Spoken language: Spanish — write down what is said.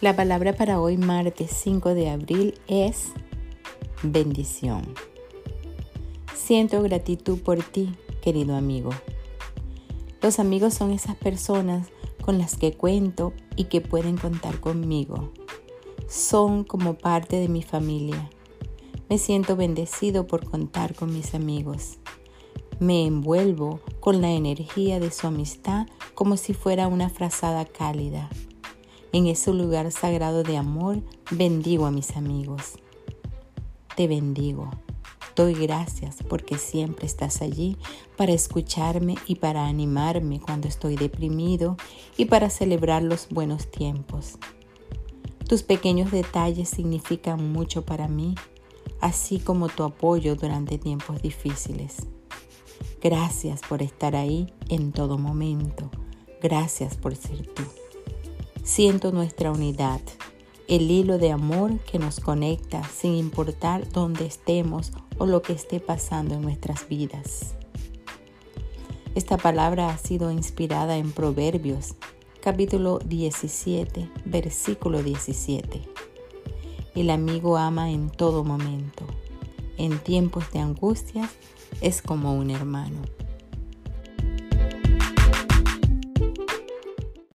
La palabra para hoy, martes 5 de abril, es bendición. Siento gratitud por ti, querido amigo. Los amigos son esas personas con las que cuento y que pueden contar conmigo. Son como parte de mi familia. Me siento bendecido por contar con mis amigos. Me envuelvo con la energía de su amistad como si fuera una frazada cálida. En ese lugar sagrado de amor, bendigo a mis amigos. Te bendigo. Doy gracias porque siempre estás allí para escucharme y para animarme cuando estoy deprimido y para celebrar los buenos tiempos. Tus pequeños detalles significan mucho para mí, así como tu apoyo durante tiempos difíciles. Gracias por estar ahí en todo momento. Gracias por ser tú. Siento nuestra unidad, el hilo de amor que nos conecta sin importar dónde estemos o lo que esté pasando en nuestras vidas. Esta palabra ha sido inspirada en Proverbios, capítulo 17, versículo 17. El amigo ama en todo momento. En tiempos de angustia es como un hermano.